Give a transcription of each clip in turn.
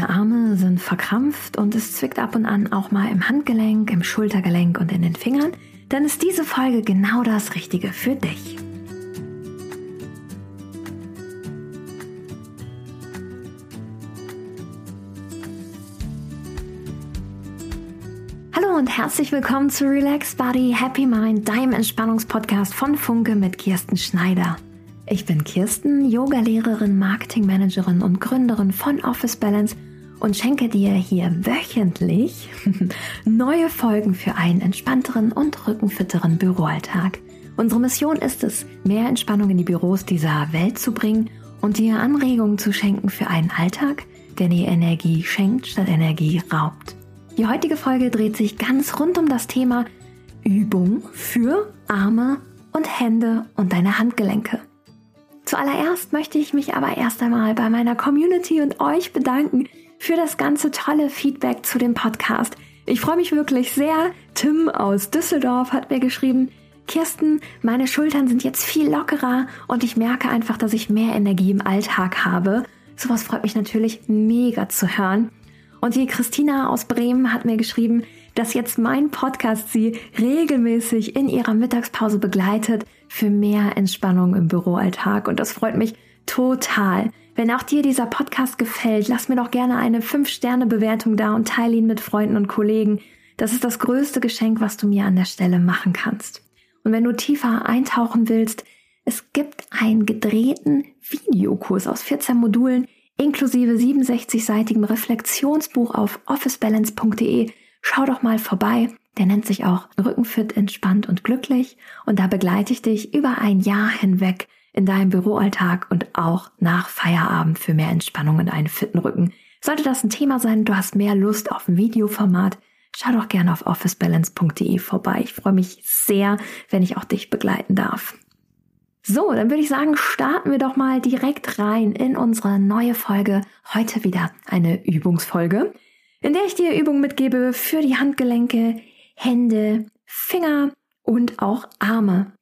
Deine Arme sind verkrampft und es zwickt ab und an auch mal im Handgelenk, im Schultergelenk und in den Fingern, dann ist diese Folge genau das Richtige für dich. Hallo und herzlich willkommen zu Relax Body Happy Mind, deinem Entspannungspodcast von Funke mit Kirsten Schneider. Ich bin Kirsten, Yogalehrerin, Marketingmanagerin und Gründerin von Office Balance und schenke dir hier wöchentlich neue Folgen für einen entspannteren und rückenfitteren Büroalltag. Unsere Mission ist es, mehr Entspannung in die Büros dieser Welt zu bringen und dir Anregungen zu schenken für einen Alltag, der dir Energie schenkt statt Energie raubt. Die heutige Folge dreht sich ganz rund um das Thema Übung für Arme und Hände und deine Handgelenke. Zuallererst möchte ich mich aber erst einmal bei meiner Community und euch bedanken für das ganze tolle Feedback zu dem Podcast. Ich freue mich wirklich sehr. Tim aus Düsseldorf hat mir geschrieben, Kirsten, meine Schultern sind jetzt viel lockerer und ich merke einfach, dass ich mehr Energie im Alltag habe. Sowas freut mich natürlich mega zu hören. Und die Christina aus Bremen hat mir geschrieben, dass jetzt mein Podcast sie regelmäßig in ihrer Mittagspause begleitet für mehr Entspannung im Büroalltag. Und das freut mich total. Wenn auch dir dieser Podcast gefällt, lass mir doch gerne eine 5-Sterne-Bewertung da und teile ihn mit Freunden und Kollegen. Das ist das größte Geschenk, was du mir an der Stelle machen kannst. Und wenn du tiefer eintauchen willst, es gibt einen gedrehten Videokurs aus 14 Modulen inklusive 67-seitigem Reflexionsbuch auf officebalance.de schau doch mal vorbei. Der nennt sich auch Rückenfit, entspannt und glücklich. Und da begleite ich dich über ein Jahr hinweg in deinem Büroalltag und auch nach Feierabend für mehr Entspannung und einen fitten Rücken. Sollte das ein Thema sein, du hast mehr Lust auf ein Videoformat, schau doch gerne auf officebalance.de vorbei. Ich freue mich sehr, wenn ich auch dich begleiten darf. So, dann würde ich sagen, starten wir doch mal direkt rein in unsere neue Folge. Heute wieder eine Übungsfolge in der ich dir Übungen mitgebe für die Handgelenke, Hände, Finger und auch Arme.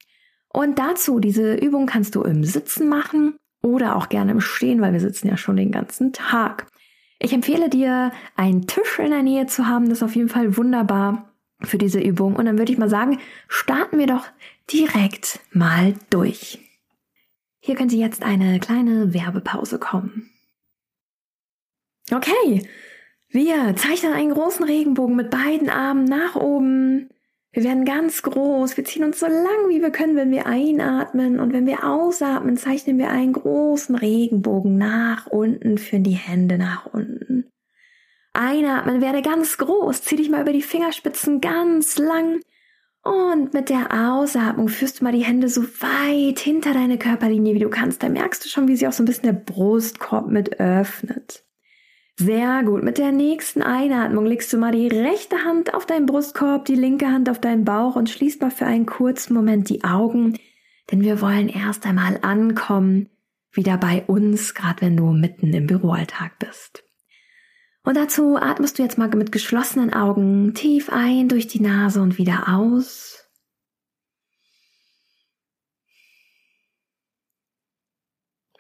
Und dazu, diese Übung kannst du im Sitzen machen oder auch gerne im Stehen, weil wir sitzen ja schon den ganzen Tag. Ich empfehle dir, einen Tisch in der Nähe zu haben. Das ist auf jeden Fall wunderbar für diese Übung. Und dann würde ich mal sagen, starten wir doch direkt mal durch. Hier könnte jetzt eine kleine Werbepause kommen. Okay, wir zeichnen einen großen Regenbogen mit beiden Armen nach oben. Wir werden ganz groß. Wir ziehen uns so lang wie wir können, wenn wir einatmen. Und wenn wir ausatmen, zeichnen wir einen großen Regenbogen nach unten, führen die Hände nach unten. Einatmen, werde ganz groß. Zieh dich mal über die Fingerspitzen ganz lang. Und mit der Ausatmung führst du mal die Hände so weit hinter deine Körperlinie, wie du kannst. Da merkst du schon, wie sich auch so ein bisschen der Brustkorb mit öffnet. Sehr gut. Mit der nächsten Einatmung legst du mal die rechte Hand auf deinen Brustkorb, die linke Hand auf deinen Bauch und schließt mal für einen kurzen Moment die Augen, denn wir wollen erst einmal ankommen, wieder bei uns, gerade wenn du mitten im Büroalltag bist. Und dazu atmest du jetzt mal mit geschlossenen Augen tief ein durch die Nase und wieder aus.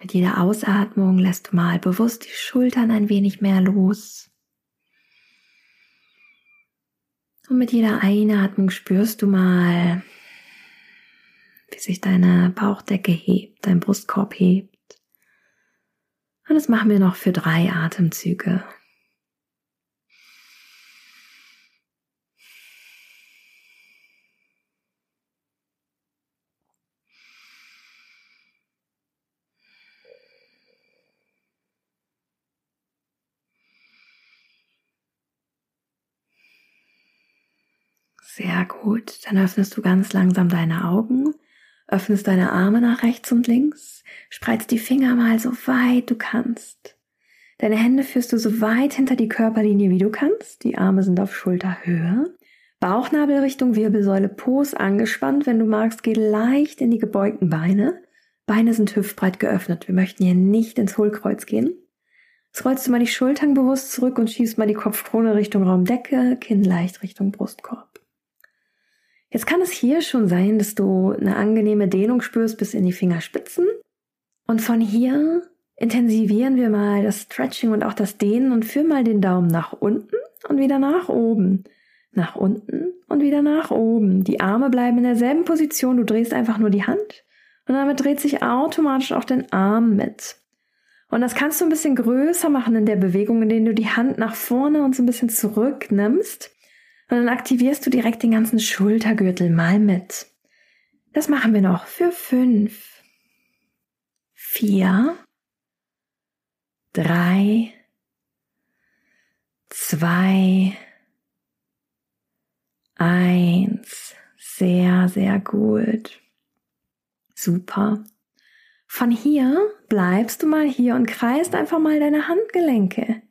Mit jeder Ausatmung lässt du mal bewusst die Schultern ein wenig mehr los. Und mit jeder Einatmung spürst du mal, wie sich deine Bauchdecke hebt, dein Brustkorb hebt. Und das machen wir noch für drei Atemzüge. Gut. Dann öffnest du ganz langsam deine Augen, öffnest deine Arme nach rechts und links, spreizt die Finger mal so weit du kannst. Deine Hände führst du so weit hinter die Körperlinie wie du kannst. Die Arme sind auf Schulterhöhe. Bauchnabel Richtung Wirbelsäule, Po's angespannt. Wenn du magst, geh leicht in die gebeugten Beine. Beine sind hüftbreit geöffnet. Wir möchten hier nicht ins Hohlkreuz gehen. Jetzt rollst du mal die Schultern bewusst zurück und schiebst mal die Kopfkrone Richtung Raumdecke, Kinn leicht Richtung Brustkorb. Jetzt kann es hier schon sein, dass du eine angenehme Dehnung spürst bis in die Fingerspitzen. Und von hier intensivieren wir mal das Stretching und auch das Dehnen und führen mal den Daumen nach unten und wieder nach oben. Nach unten und wieder nach oben. Die Arme bleiben in derselben Position. Du drehst einfach nur die Hand und damit dreht sich automatisch auch den Arm mit. Und das kannst du ein bisschen größer machen in der Bewegung, indem du die Hand nach vorne und so ein bisschen zurück nimmst. Und dann aktivierst du direkt den ganzen Schultergürtel mal mit. Das machen wir noch für fünf, vier, drei, zwei, eins. Sehr, sehr gut. Super. Von hier bleibst du mal hier und kreist einfach mal deine Handgelenke.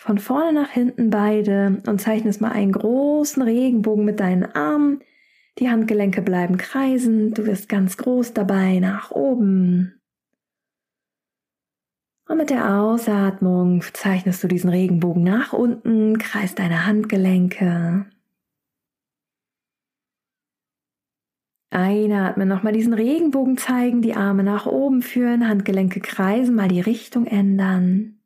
Von vorne nach hinten beide und zeichnest mal einen großen Regenbogen mit deinen Armen. Die Handgelenke bleiben kreisen, du wirst ganz groß dabei nach oben. Und mit der Ausatmung zeichnest du diesen Regenbogen nach unten, kreist deine Handgelenke. Einatmen, nochmal diesen Regenbogen zeigen, die Arme nach oben führen, Handgelenke kreisen, mal die Richtung ändern.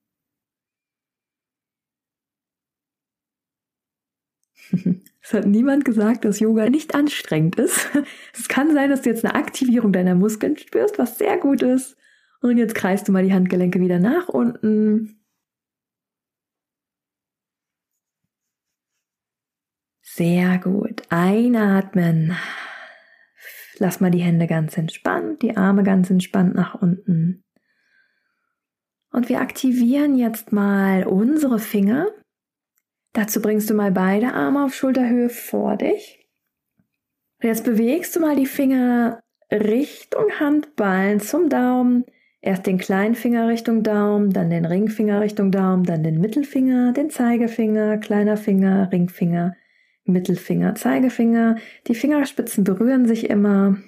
Es hat niemand gesagt, dass Yoga nicht anstrengend ist. Es kann sein, dass du jetzt eine Aktivierung deiner Muskeln spürst, was sehr gut ist. Und jetzt kreist du mal die Handgelenke wieder nach unten. Sehr gut. Einatmen. Lass mal die Hände ganz entspannt, die Arme ganz entspannt nach unten. Und wir aktivieren jetzt mal unsere Finger. Dazu bringst du mal beide Arme auf Schulterhöhe vor dich. Und jetzt bewegst du mal die Finger Richtung Handballen zum Daumen. Erst den kleinen Finger Richtung Daumen, dann den Ringfinger Richtung Daumen, dann den Mittelfinger, den Zeigefinger, kleiner Finger, Ringfinger, Mittelfinger, Zeigefinger. Die Fingerspitzen berühren sich immer.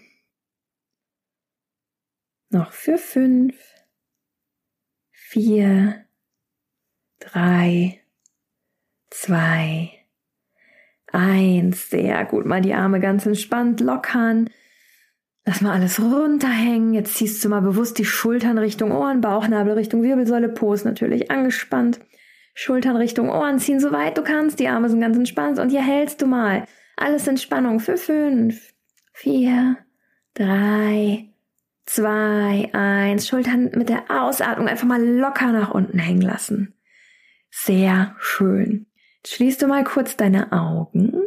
Noch für fünf, vier, drei, zwei, eins. Sehr gut. Mal die Arme ganz entspannt lockern. Lass mal alles runterhängen. Jetzt ziehst du mal bewusst die Schultern Richtung Ohren, Bauchnabel Richtung Wirbelsäule, Po ist natürlich angespannt. Schultern Richtung Ohren ziehen, soweit du kannst. Die Arme sind ganz entspannt. Und hier hältst du mal. Alles in Spannung für fünf, vier, drei, zwei, eins. Schultern mit der Ausatmung einfach mal locker nach unten hängen lassen. Sehr schön. Schließt du mal kurz deine Augen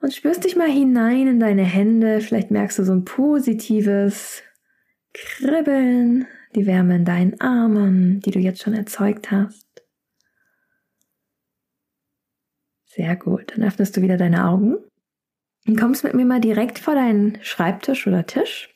und spürst dich mal hinein in deine Hände. Vielleicht merkst du so ein positives Kribbeln, die Wärme in deinen Armen, die du jetzt schon erzeugt hast. Sehr gut. Dann öffnest du wieder deine Augen und kommst mit mir mal direkt vor deinen Schreibtisch oder Tisch.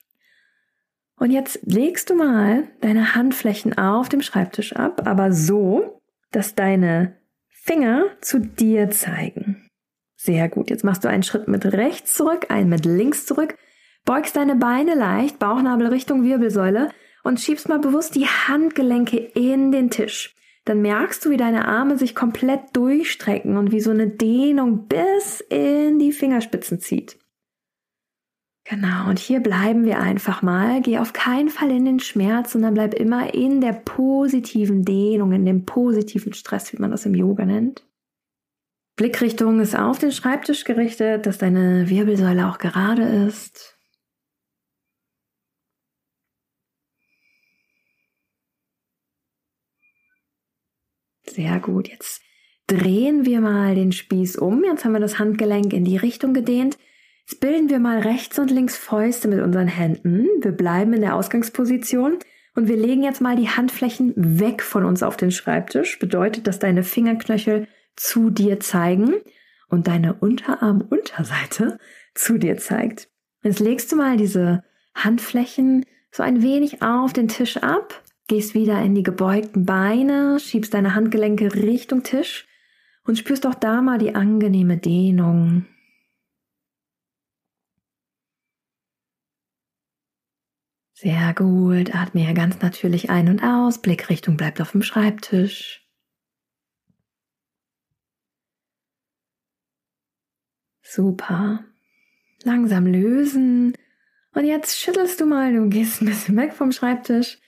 Und jetzt legst du mal deine Handflächen auf dem Schreibtisch ab, aber so, dass deine Finger zu dir zeigen. Sehr gut. Jetzt machst du einen Schritt mit rechts zurück, einen mit links zurück, beugst deine Beine leicht, Bauchnabel Richtung Wirbelsäule und schiebst mal bewusst die Handgelenke in den Tisch dann merkst du, wie deine Arme sich komplett durchstrecken und wie so eine Dehnung bis in die Fingerspitzen zieht. Genau, und hier bleiben wir einfach mal. Geh auf keinen Fall in den Schmerz, sondern bleib immer in der positiven Dehnung, in dem positiven Stress, wie man das im Yoga nennt. Blickrichtung ist auf den Schreibtisch gerichtet, dass deine Wirbelsäule auch gerade ist. Sehr gut. Jetzt drehen wir mal den Spieß um. Jetzt haben wir das Handgelenk in die Richtung gedehnt. Jetzt bilden wir mal rechts und links Fäuste mit unseren Händen. Wir bleiben in der Ausgangsposition und wir legen jetzt mal die Handflächen weg von uns auf den Schreibtisch. Bedeutet, dass deine Fingerknöchel zu dir zeigen und deine Unterarmunterseite zu dir zeigt. Jetzt legst du mal diese Handflächen so ein wenig auf den Tisch ab Gehst wieder in die gebeugten Beine, schiebst deine Handgelenke Richtung Tisch und spürst auch da mal die angenehme Dehnung. Sehr gut. Atme hier ganz natürlich ein und aus. Blickrichtung bleibt auf dem Schreibtisch. Super. Langsam lösen. Und jetzt schüttelst du mal, du gehst ein bisschen weg vom Schreibtisch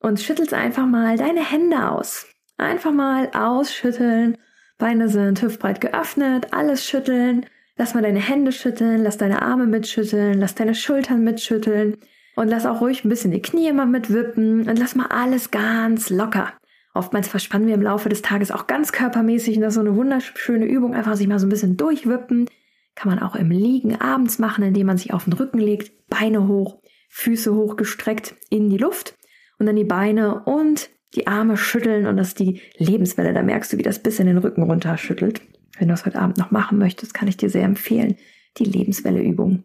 und schüttelst einfach mal deine Hände aus. Einfach mal ausschütteln. Beine sind hüftbreit geöffnet, alles schütteln. Lass mal deine Hände schütteln, lass deine Arme mitschütteln, lass deine Schultern mitschütteln und lass auch ruhig ein bisschen die Knie mal mitwippen und lass mal alles ganz locker. Oftmals verspannen wir im Laufe des Tages auch ganz körpermäßig und das ist so eine wunderschöne Übung, einfach sich mal so ein bisschen durchwippen. Kann man auch im Liegen abends machen, indem man sich auf den Rücken legt, Beine hoch, Füße hochgestreckt in die Luft und dann die Beine und die Arme schütteln und das ist die Lebenswelle. Da merkst du, wie das bis in den Rücken runter schüttelt. Wenn du es heute Abend noch machen möchtest, kann ich dir sehr empfehlen, die Lebenswelle-Übung.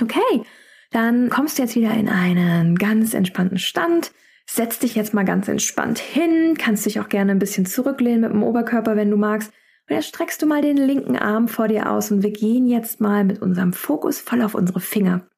Okay, dann kommst du jetzt wieder in einen ganz entspannten Stand. Setz dich jetzt mal ganz entspannt hin, kannst dich auch gerne ein bisschen zurücklehnen mit dem Oberkörper, wenn du magst. Und jetzt streckst du mal den linken Arm vor dir aus und wir gehen jetzt mal mit unserem Fokus voll auf unsere Finger.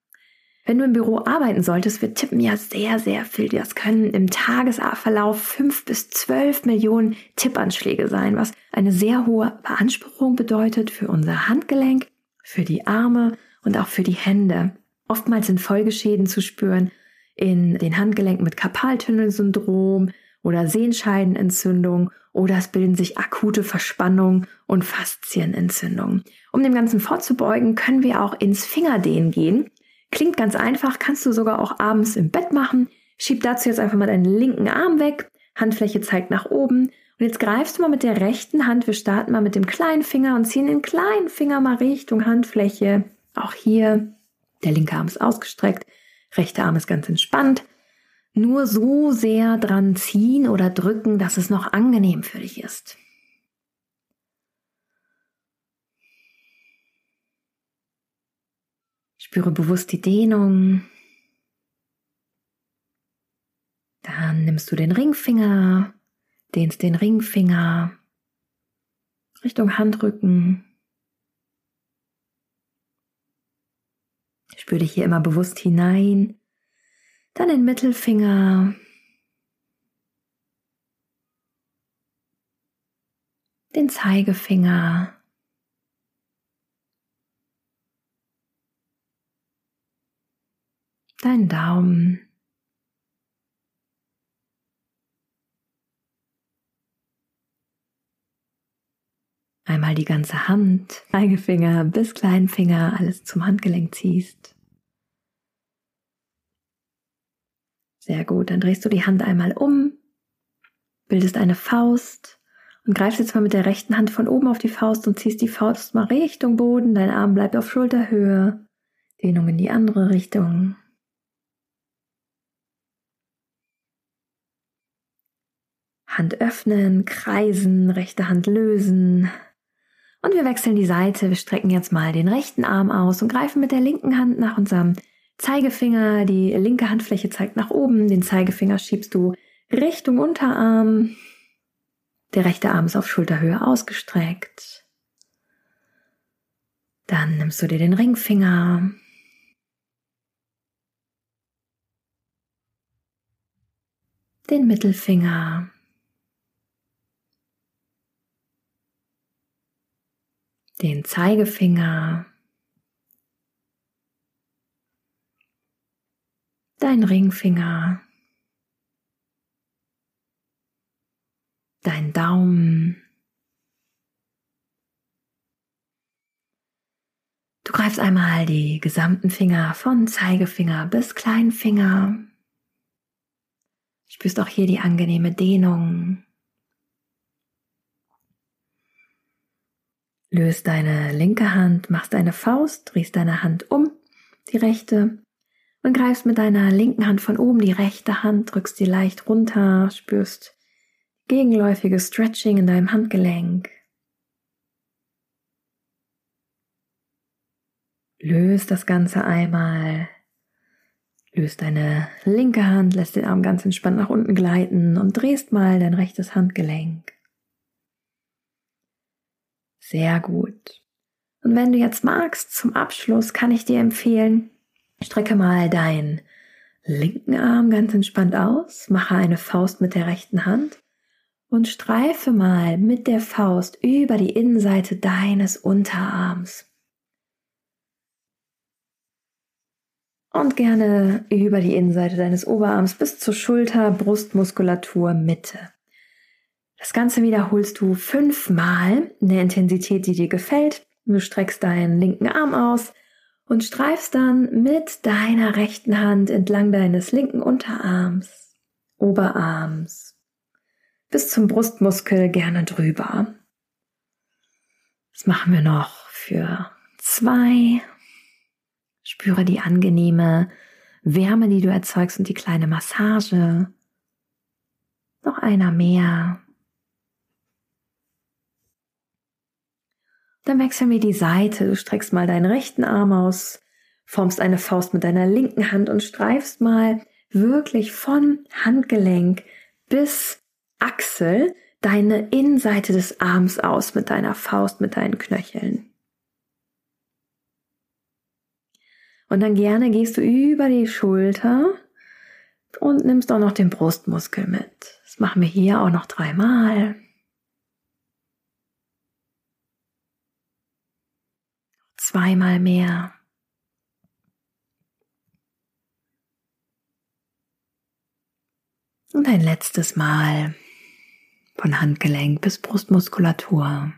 Wenn du im Büro arbeiten solltest, wir tippen ja sehr, sehr viel. Das können im Tagesverlauf fünf bis zwölf Millionen Tippanschläge sein, was eine sehr hohe Beanspruchung bedeutet für unser Handgelenk, für die Arme und auch für die Hände. Oftmals sind Folgeschäden zu spüren in den Handgelenken mit Karpaltunnelsyndrom oder Sehenscheidenentzündung oder es bilden sich akute Verspannungen und Faszienentzündungen. Um dem Ganzen vorzubeugen, können wir auch ins Fingerdehnen gehen. Klingt ganz einfach, kannst du sogar auch abends im Bett machen. Schieb dazu jetzt einfach mal deinen linken Arm weg, Handfläche zeigt nach oben und jetzt greifst du mal mit der rechten Hand, wir starten mal mit dem kleinen Finger und ziehen den kleinen Finger mal Richtung Handfläche. Auch hier, der linke Arm ist ausgestreckt, rechte Arm ist ganz entspannt. Nur so sehr dran ziehen oder drücken, dass es noch angenehm für dich ist. Spüre bewusst die Dehnung. Dann nimmst du den Ringfinger, dehnst den Ringfinger Richtung Handrücken. Spüre dich hier immer bewusst hinein. Dann den Mittelfinger. Den Zeigefinger. dein Daumen. Einmal die ganze Hand, Zeigefinger bis Kleinfinger, alles zum Handgelenk ziehst. Sehr gut, dann drehst du die Hand einmal um, bildest eine Faust und greifst jetzt mal mit der rechten Hand von oben auf die Faust und ziehst die Faust mal Richtung Boden, dein Arm bleibt auf Schulterhöhe, Dehnung in die andere Richtung. Hand öffnen, kreisen, rechte Hand lösen. Und wir wechseln die Seite. Wir strecken jetzt mal den rechten Arm aus und greifen mit der linken Hand nach unserem Zeigefinger. Die linke Handfläche zeigt nach oben. Den Zeigefinger schiebst du Richtung Unterarm. Der rechte Arm ist auf Schulterhöhe ausgestreckt. Dann nimmst du dir den Ringfinger. Den Mittelfinger. Den Zeigefinger, dein Ringfinger, dein Daumen. Du greifst einmal die gesamten Finger von Zeigefinger bis Kleinfinger. Spürst auch hier die angenehme Dehnung. Löst deine linke Hand, machst deine Faust, drehst deine Hand um, die rechte, und greifst mit deiner linken Hand von oben die rechte Hand, drückst sie leicht runter, spürst gegenläufige Stretching in deinem Handgelenk. Löst das Ganze einmal. Löst deine linke Hand, lässt den Arm ganz entspannt nach unten gleiten und drehst mal dein rechtes Handgelenk. Sehr gut. Und wenn du jetzt magst, zum Abschluss kann ich dir empfehlen, strecke mal deinen linken Arm ganz entspannt aus, mache eine Faust mit der rechten Hand und streife mal mit der Faust über die Innenseite deines Unterarms. und gerne über die Innenseite deines Oberarms bis zur Schulter, Brustmuskulatur, Mitte. Das Ganze wiederholst du fünfmal in der Intensität, die dir gefällt. Du streckst deinen linken Arm aus und streifst dann mit deiner rechten Hand entlang deines linken Unterarms, Oberarms, bis zum Brustmuskel gerne drüber. Das machen wir noch für zwei. Spüre die angenehme Wärme, die du erzeugst und die kleine Massage. Noch einer mehr. Dann wechseln wir die Seite. Du streckst mal deinen rechten Arm aus, formst eine Faust mit deiner linken Hand und streifst mal wirklich von Handgelenk bis Achsel deine Innenseite des Arms aus mit deiner Faust, mit deinen Knöcheln. Und dann gerne gehst du über die Schulter und nimmst auch noch den Brustmuskel mit. Das machen wir hier auch noch dreimal. Zweimal mehr. Und ein letztes Mal von Handgelenk bis Brustmuskulatur.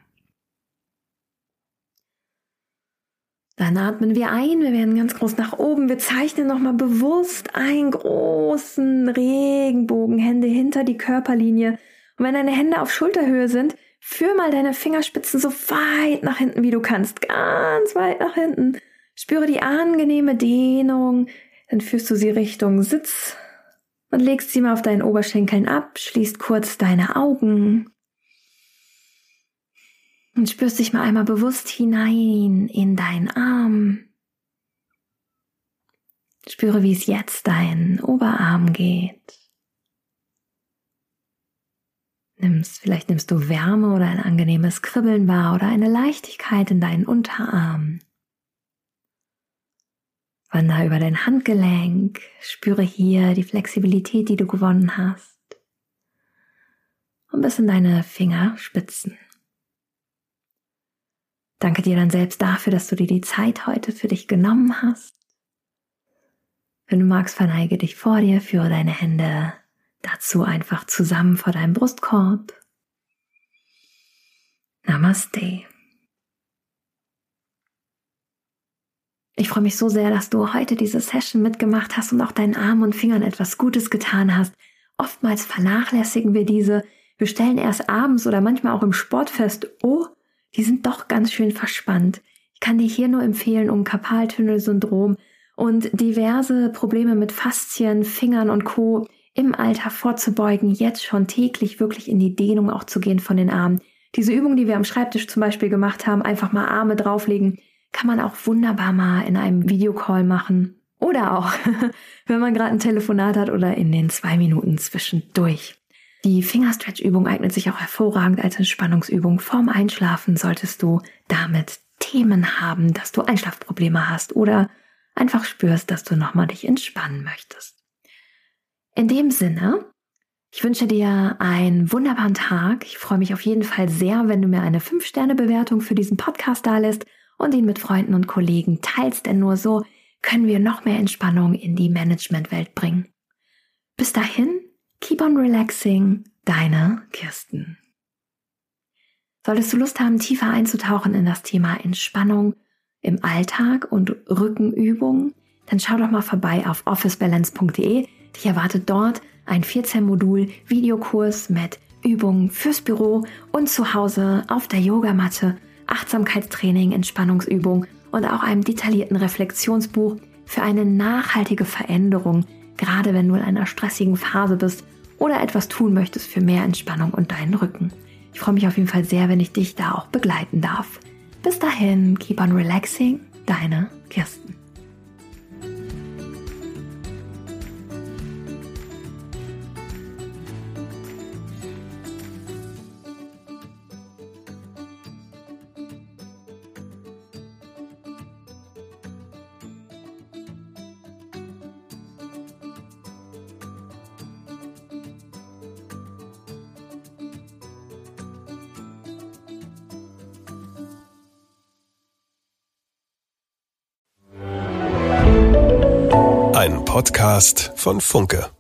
Dann atmen wir ein, wir werden ganz groß nach oben. Wir zeichnen nochmal bewusst einen großen Regenbogen, Hände hinter die Körperlinie. Und wenn deine Hände auf Schulterhöhe sind, führ mal deine Fingerspitzen so weit nach hinten, wie du kannst. Ganz weit nach hinten. Spüre die angenehme Dehnung. Dann führst du sie Richtung Sitz und legst sie mal auf deinen Oberschenkeln ab, schließt kurz deine Augen und spürst dich mal einmal bewusst hinein in deinen Arm. Spüre, wie es jetzt deinen Oberarm geht. Nimmst, vielleicht nimmst du Wärme oder ein angenehmes Kribbeln wahr oder eine Leichtigkeit in deinen Unterarm. Wander über dein Handgelenk, spüre hier die Flexibilität, die du gewonnen hast. Und bis in deine Fingerspitzen. Danke dir dann selbst dafür, dass du dir die Zeit heute für dich genommen hast. Wenn du magst, verneige dich vor dir, führe deine Hände dazu einfach zusammen vor deinem Brustkorb. Namaste. Ich freue mich so sehr, dass du heute diese Session mitgemacht hast und auch deinen Armen und Fingern etwas Gutes getan hast. Oftmals vernachlässigen wir diese. Wir stellen erst abends oder manchmal auch im Sport fest, oh, die sind doch ganz schön verspannt. Ich kann dir hier nur empfehlen, um Karpaltunnelsyndrom und diverse Probleme mit Faszien, Fingern und Co. im Alter vorzubeugen, jetzt schon täglich wirklich in die Dehnung auch zu gehen von den Armen. Diese Übung, die wir am Schreibtisch zum Beispiel gemacht haben, einfach mal Arme drauflegen, kann man auch wunderbar mal in einem Videocall machen. Oder auch, wenn man gerade ein Telefonat hat oder in den zwei Minuten zwischendurch. Die Fingerstretch-Übung eignet sich auch hervorragend als Entspannungsübung. Vorm Einschlafen solltest du damit Themen haben, dass du Einschlafprobleme hast oder einfach spürst, dass du nochmal dich entspannen möchtest. In dem Sinne, ich wünsche dir einen wunderbaren Tag. Ich freue mich auf jeden Fall sehr, wenn du mir eine 5-Sterne-Bewertung für diesen Podcast da lässt und ihn mit Freunden und Kollegen teilst, denn nur so können wir noch mehr Entspannung in die Managementwelt bringen. Bis dahin, keep on relaxing, deine Kirsten. Solltest du Lust haben, tiefer einzutauchen in das Thema Entspannung im Alltag und Rückenübungen, dann schau doch mal vorbei auf officebalance.de. Dich erwartet dort ein 14-Modul Videokurs mit Übungen fürs Büro und zu Hause auf der Yogamatte Achtsamkeitstraining, Entspannungsübung und auch einem detaillierten Reflexionsbuch für eine nachhaltige Veränderung, gerade wenn du in einer stressigen Phase bist oder etwas tun möchtest für mehr Entspannung und deinen Rücken. Ich freue mich auf jeden Fall sehr, wenn ich dich da auch begleiten darf. Bis dahin, keep on relaxing, deine Kirsten. Podcast von Funke.